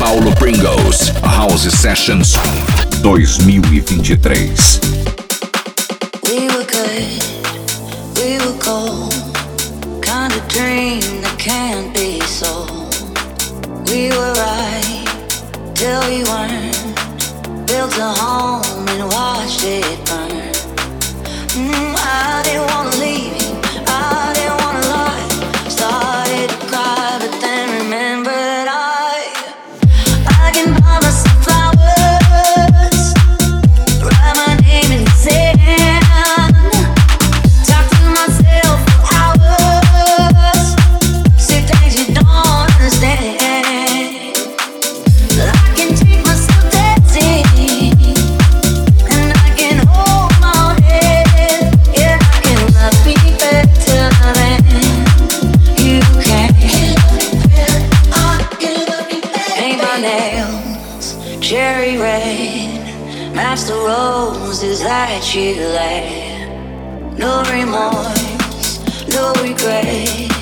Paulo Pringles House Sessions 2023. We were good, we were gold, kind of dream that can't be sold. We were right till we weren't. Built a home and watched it burn. Mm, I didn't wanna leave that you laid. No remorse, no regret.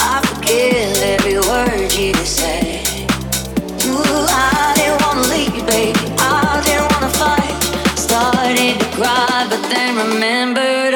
I forgive every word you say. Ooh, I didn't wanna leave, baby. I didn't wanna fight. Started to cry, but then remembered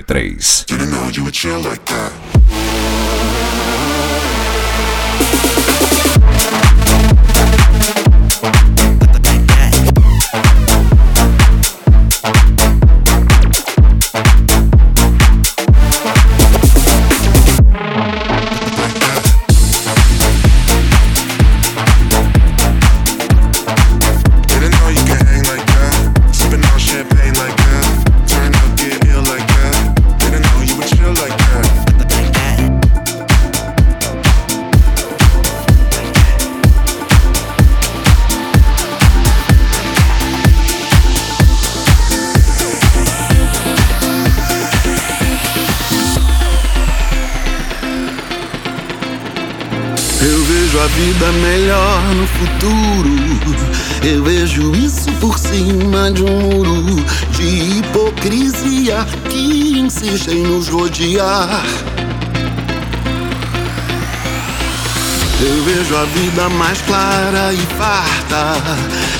23. melhor no futuro. Eu vejo isso por cima de um muro de hipocrisia que insiste em nos rodear. Eu vejo a vida mais clara e farta,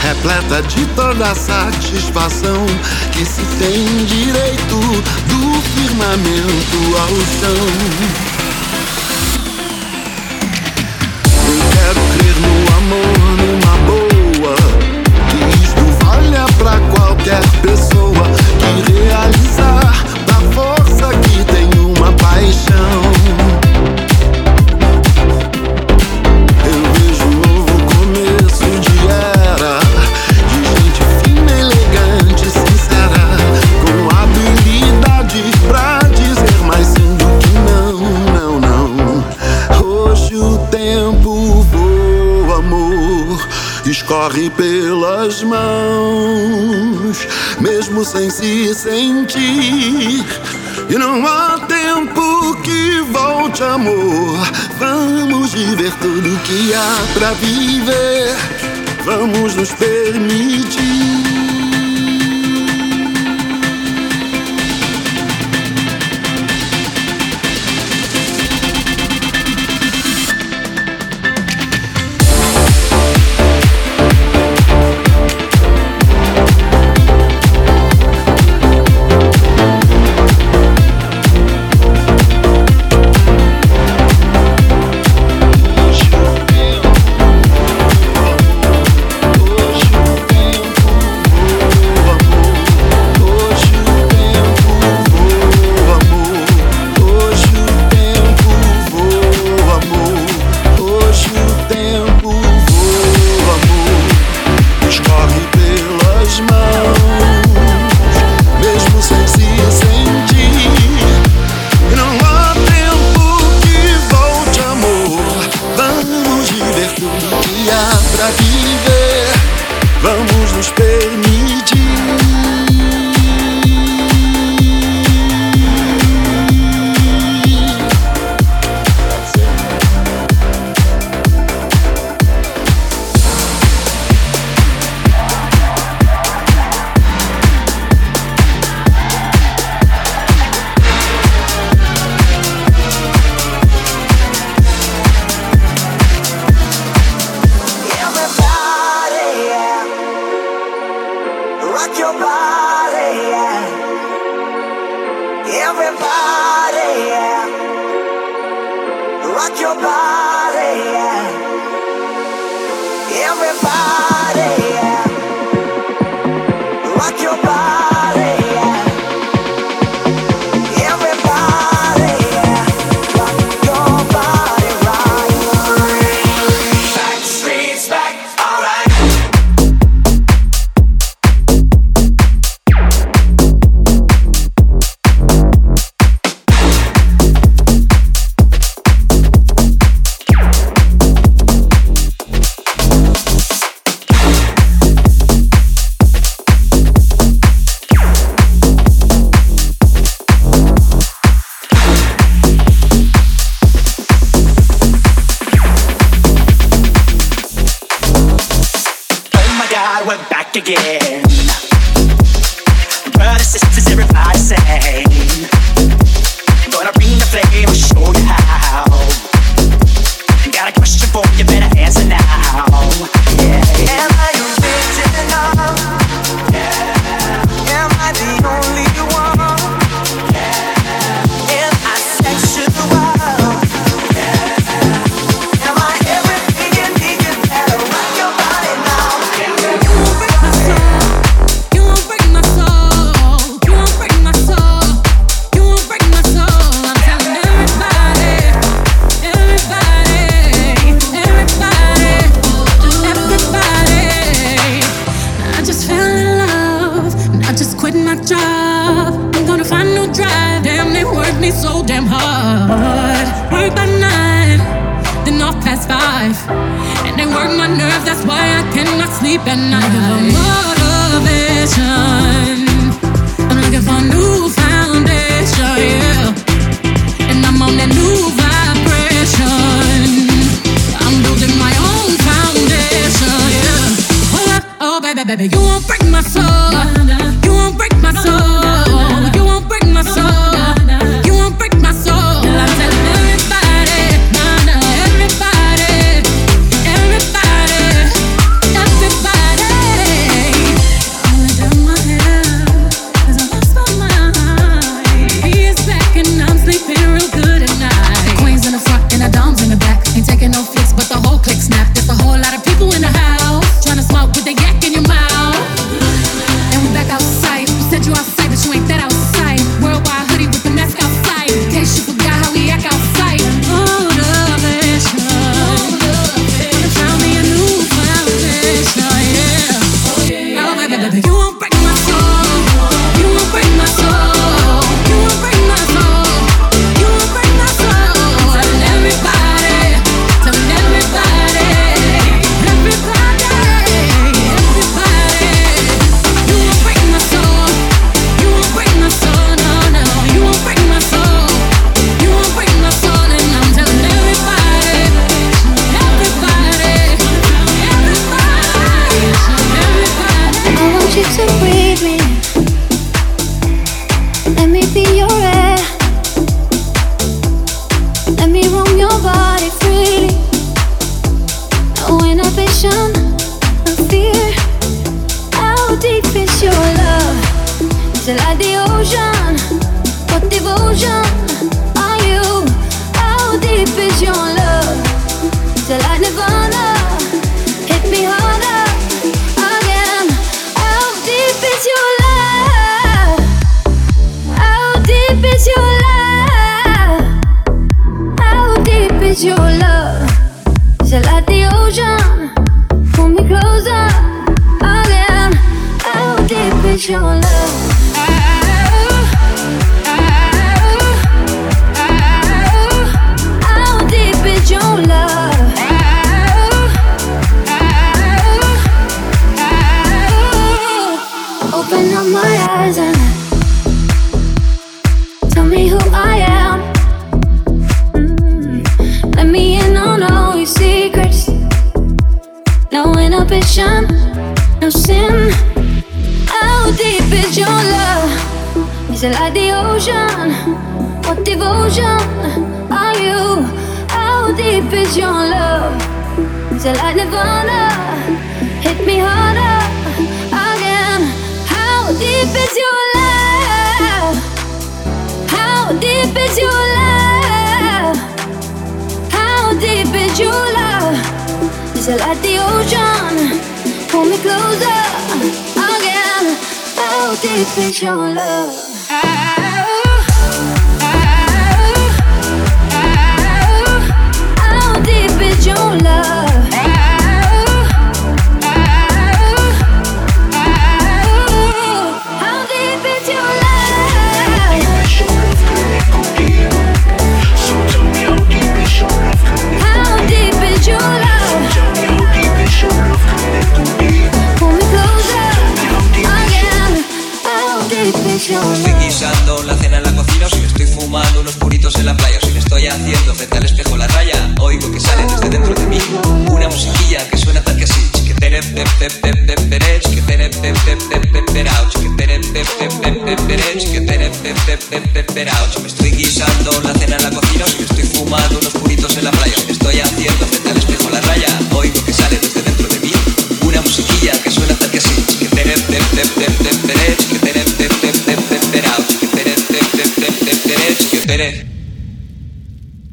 repleta de toda a satisfação que se tem direito do firmamento ao chão. pessoa que realizar da força que tem uma paixão. Eu vejo um novo começo de era de gente fina, elegante, sincera, com habilidade pra dizer mais sim do que não, não, não. Hoje o tempo o amor escorre pelas mãos mesmo sem se sentir. E não há tempo que volte, amor. Vamos viver tudo que há pra viver. Vamos nos permitir.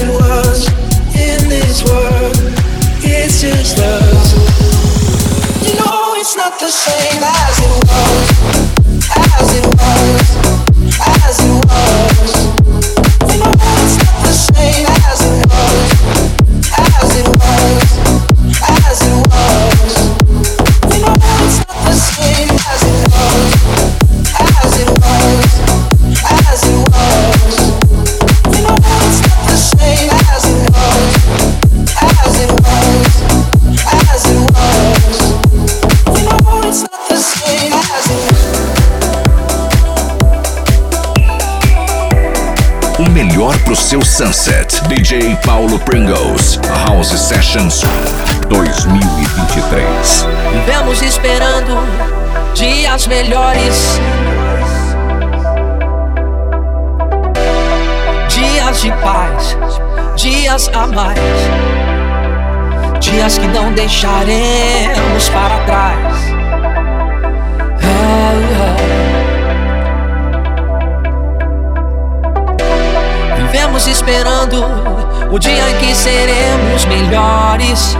was in this world. It's just us. You know it's not the same. 2023. Vivemos esperando dias melhores. Dias de paz, dias a mais. Dias que não deixaremos para trás. Vivemos esperando o dia em que seremos melhores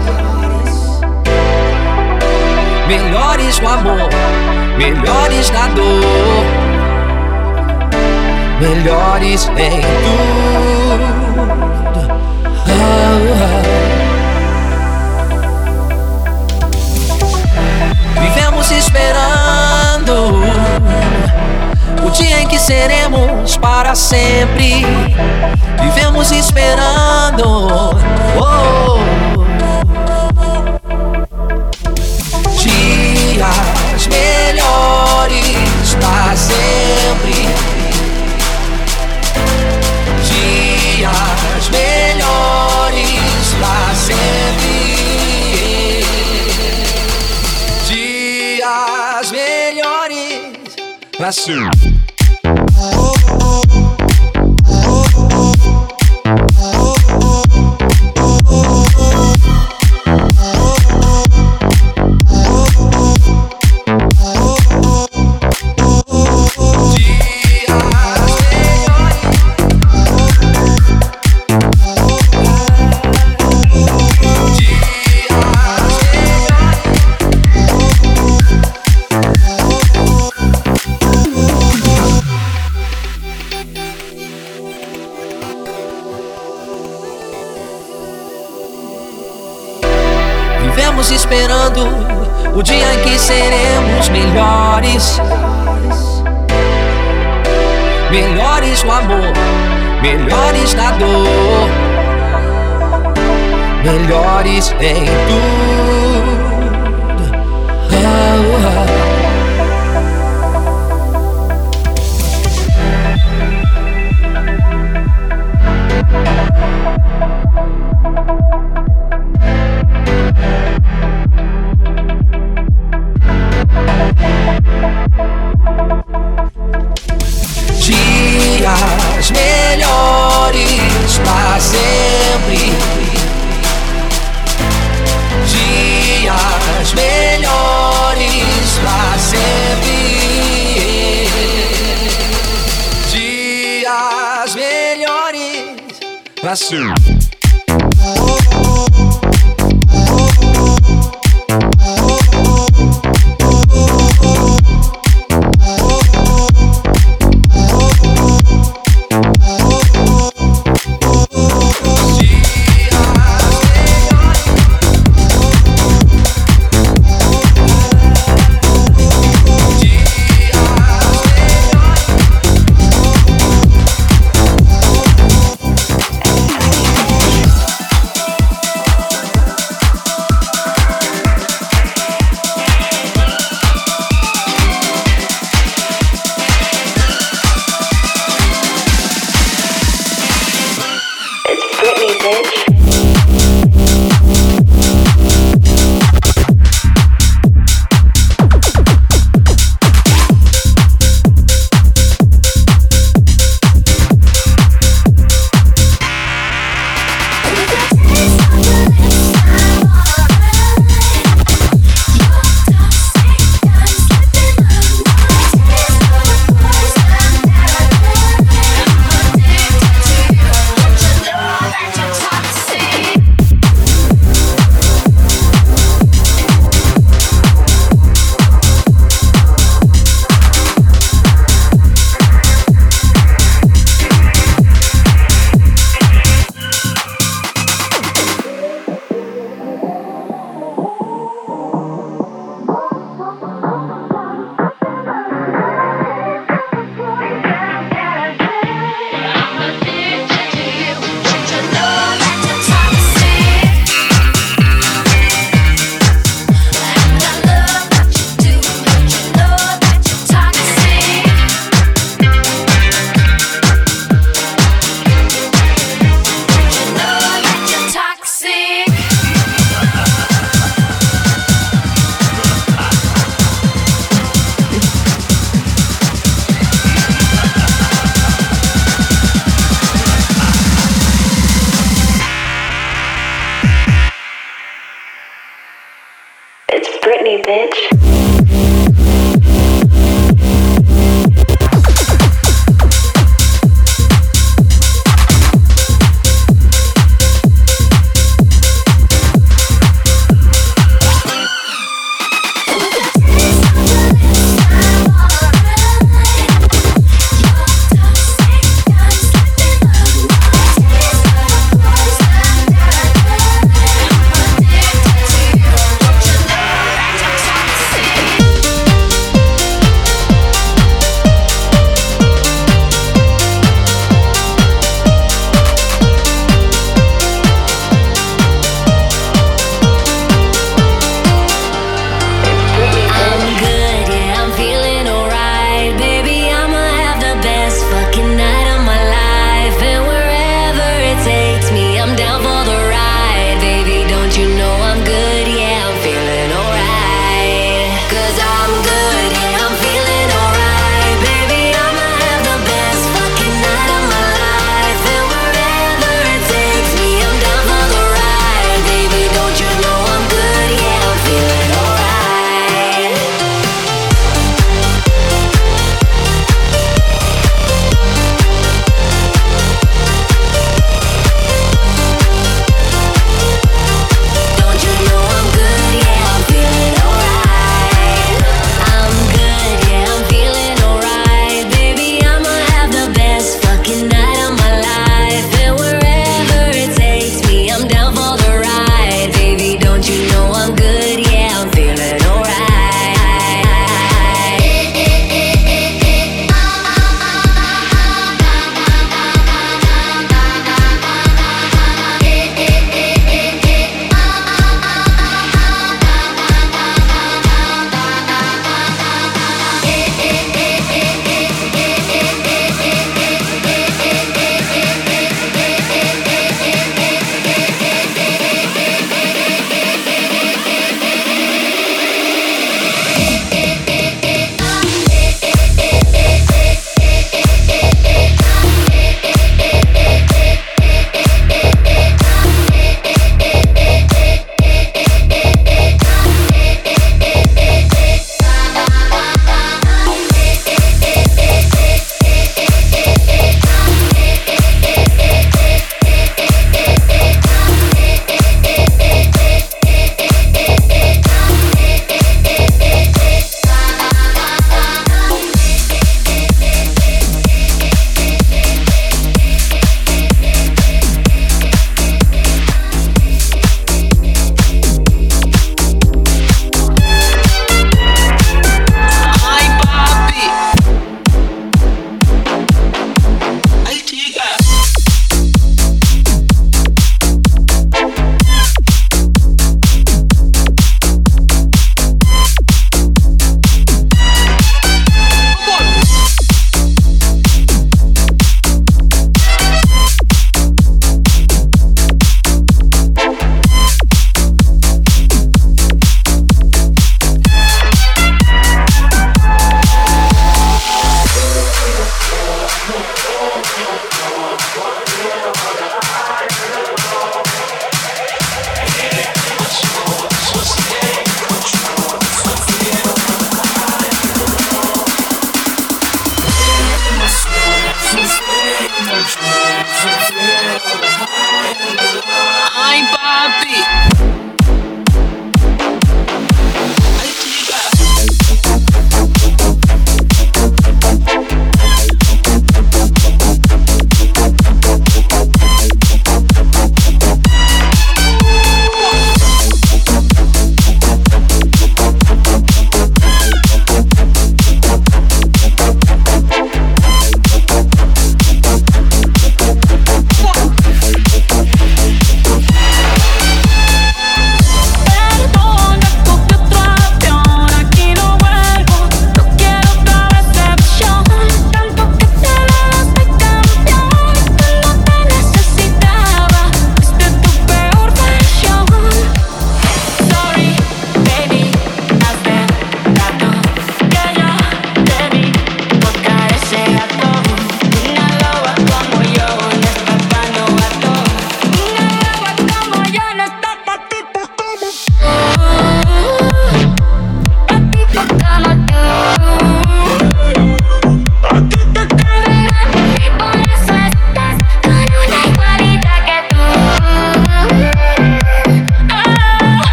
melhores no amor, melhores na dor, melhores em tudo. Oh, oh. Vivemos esperando o dia em que seremos para sempre. Vivemos esperando. Oh, oh, oh. Nasceu. each. Ooh. soon.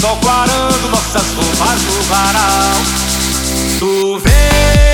Sol clarando nossas roupas no varal. Tu vens,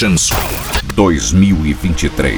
Chanson 2023.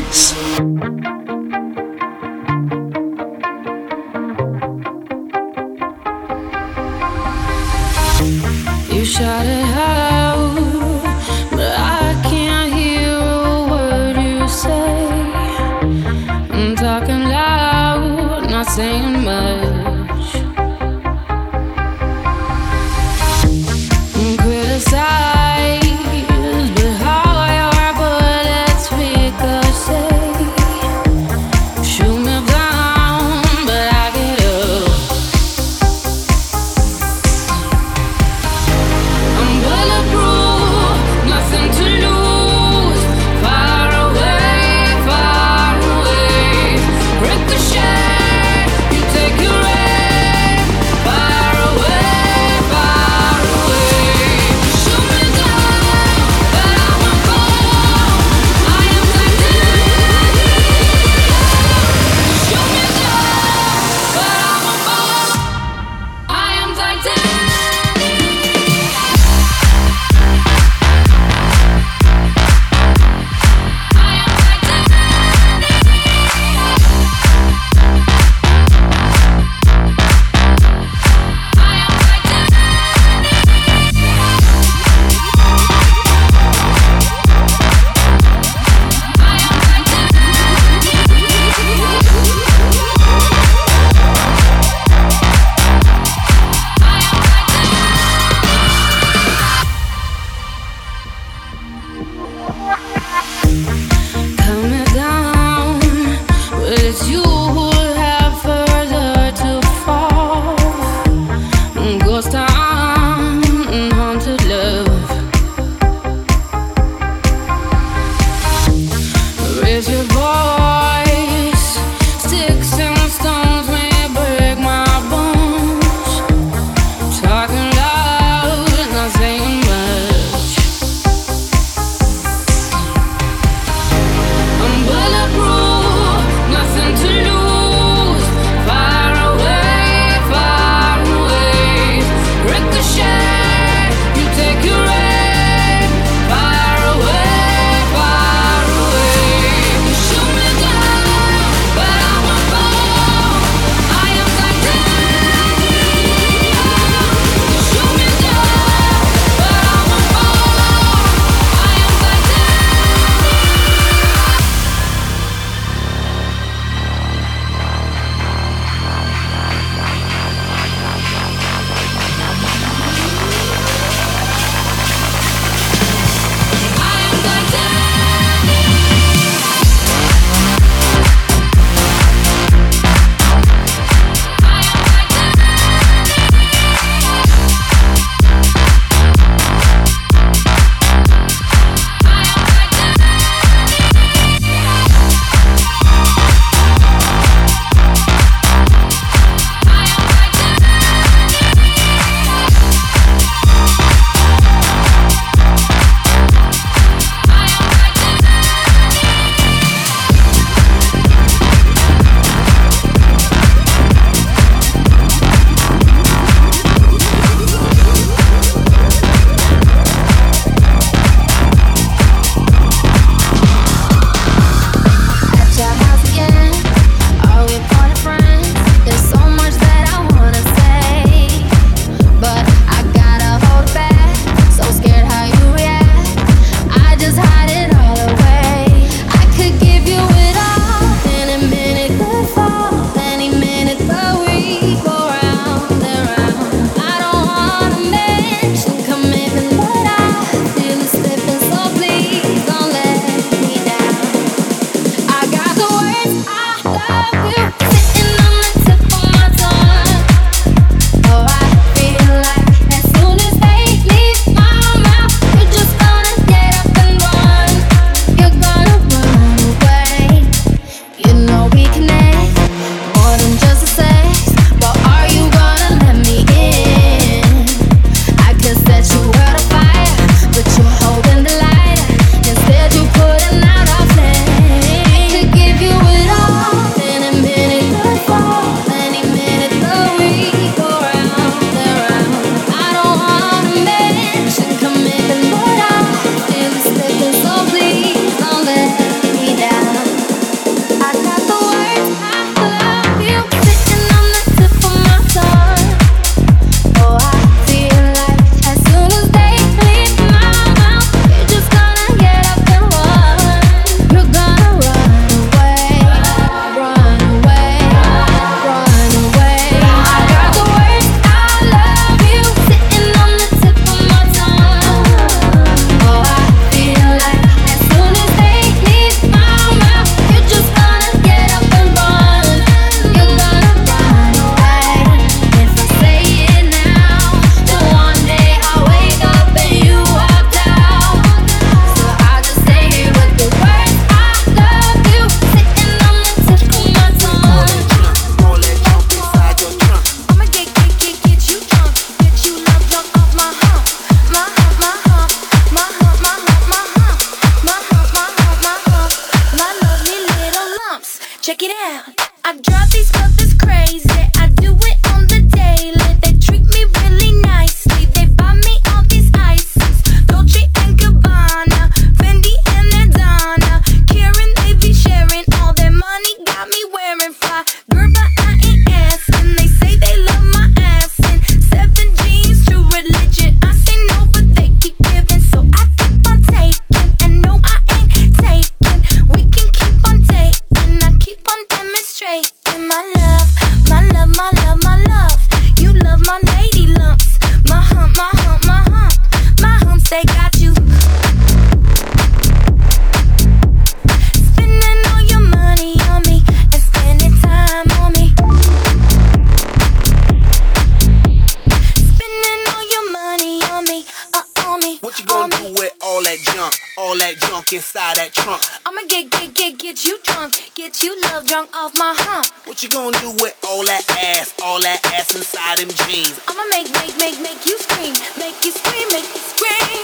Get you love drunk off my hump. What you gonna do with all that ass, all that ass inside them jeans? I'ma make, make, make, make you scream. Make you scream, make you scream.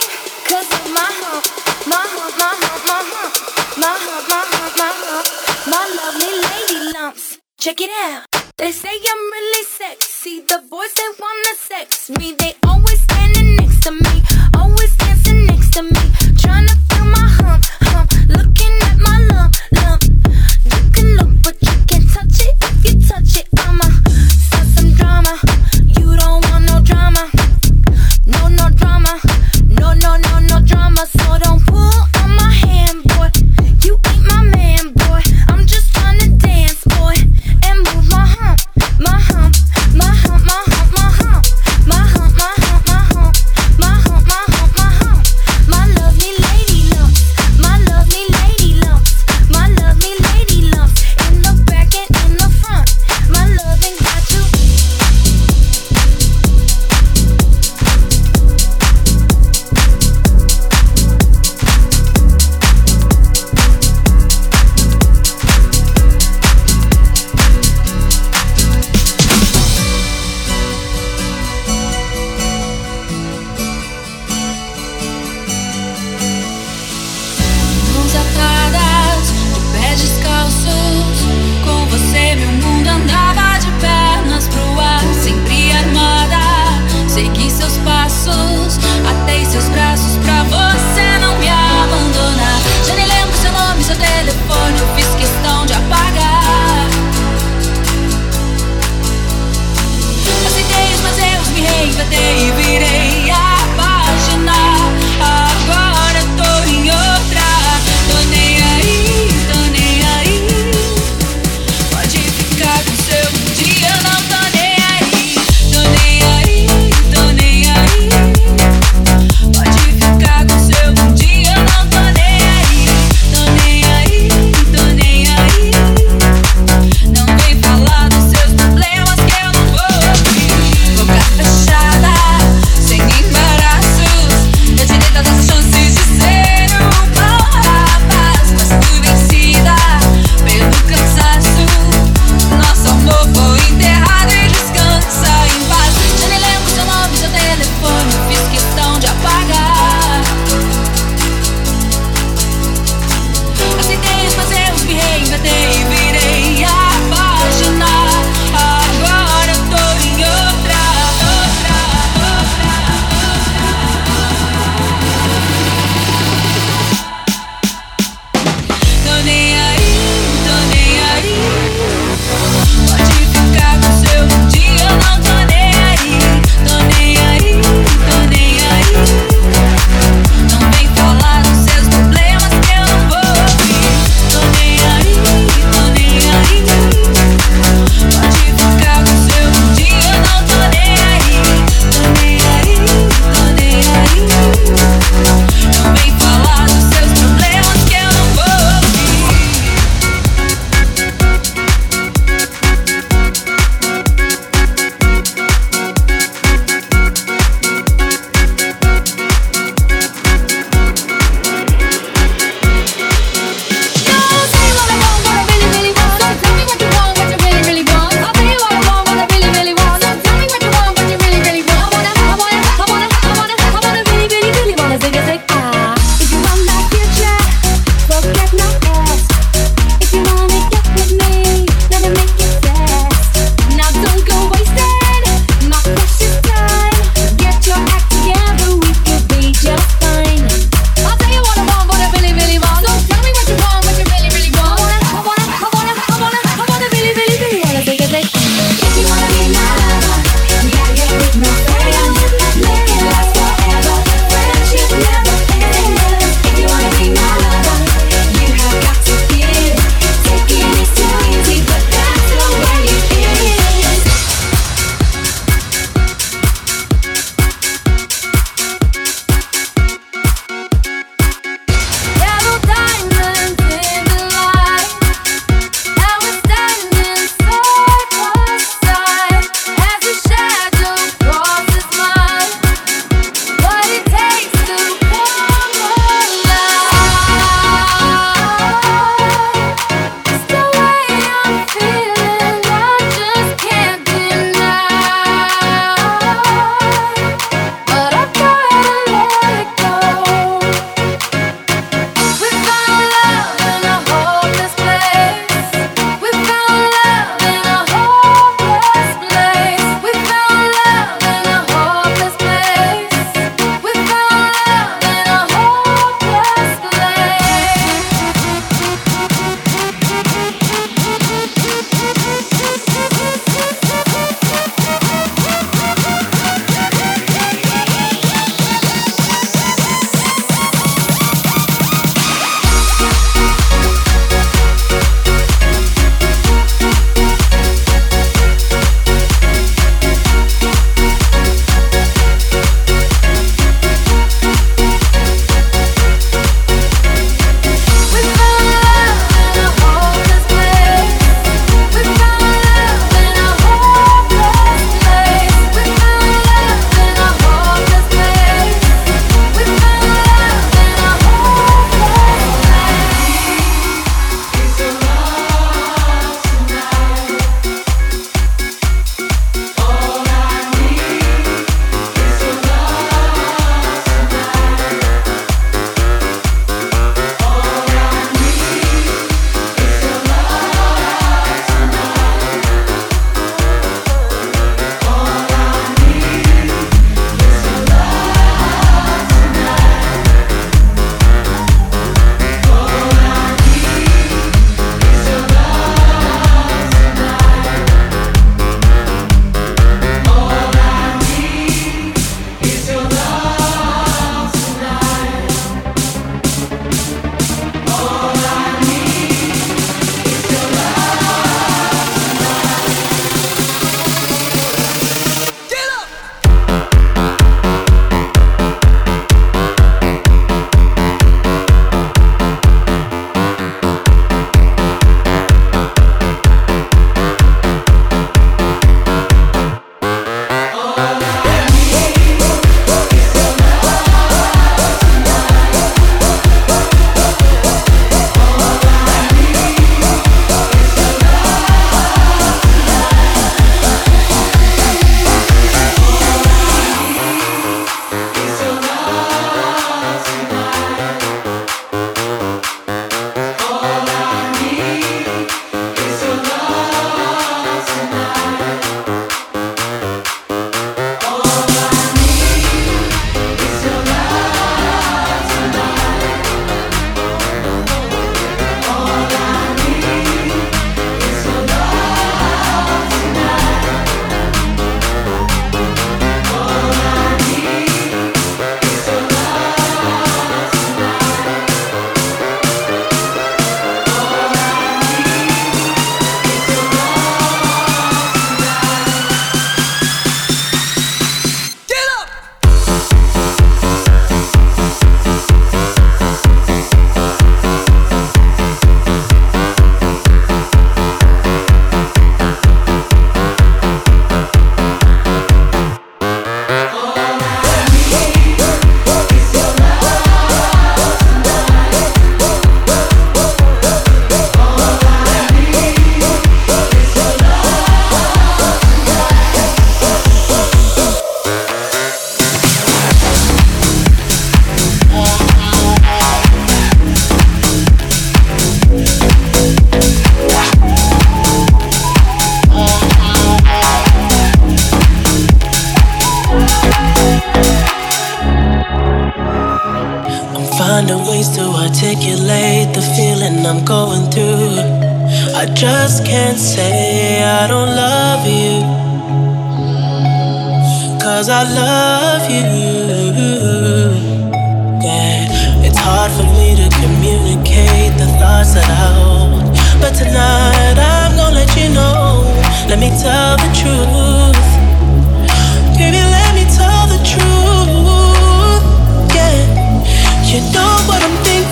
Cause of my hump, my hump, my hump, my hump. My hump, my hump, my hump. My lovely lady lumps. Check it out. They say I'm really sexy. The boys they wanna sex me. They always standing next to me. Always dancing next to me. trying to feel my hump, hump. Looking no drama, so don't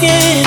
Yeah,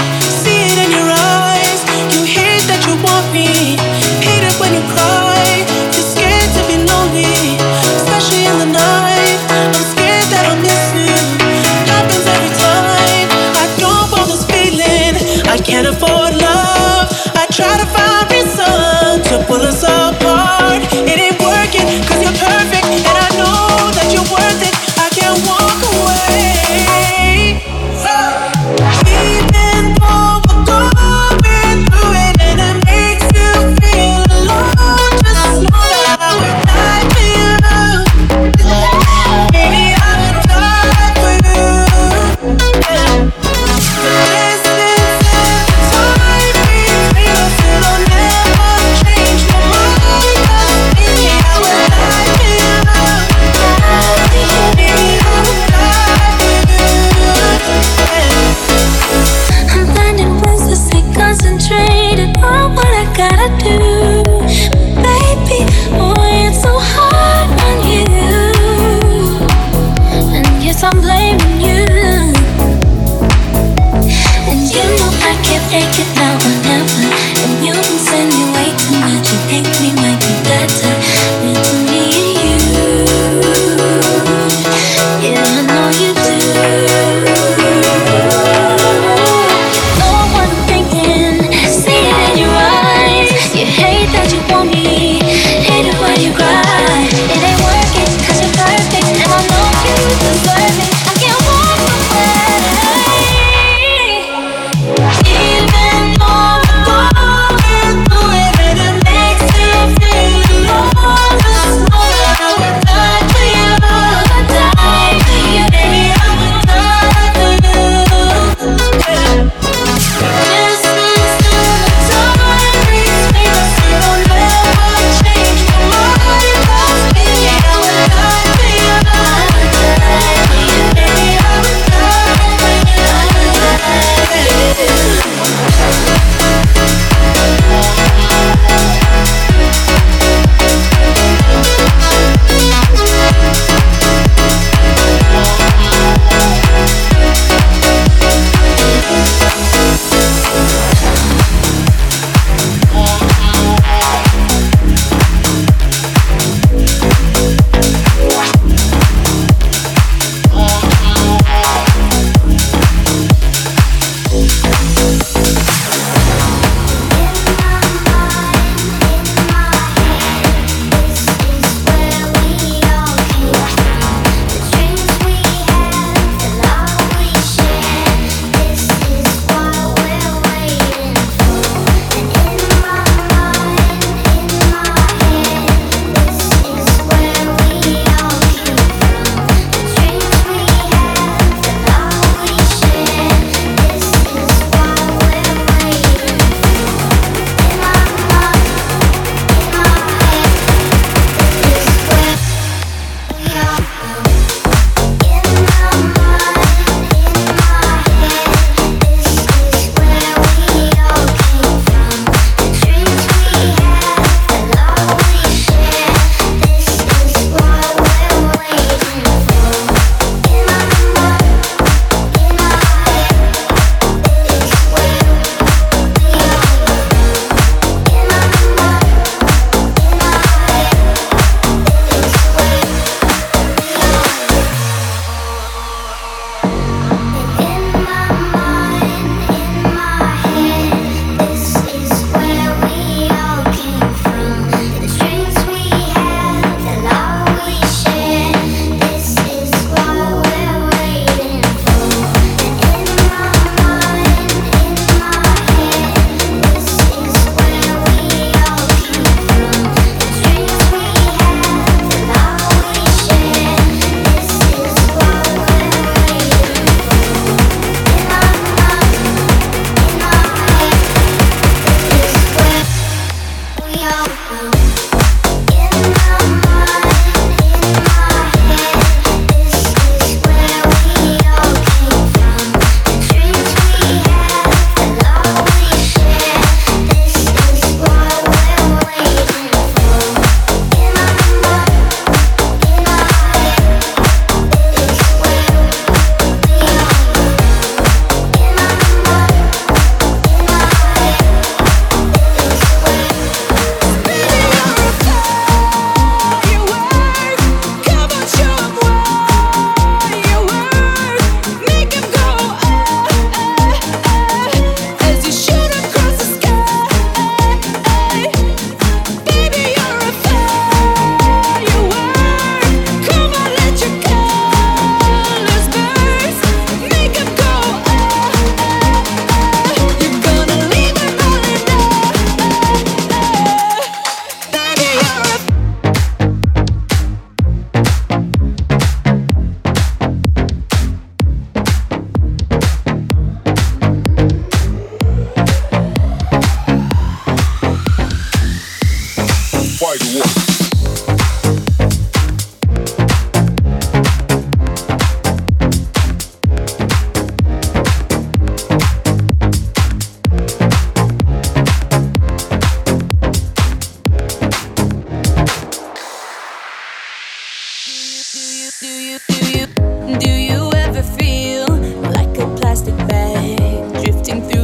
drifting through.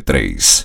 23.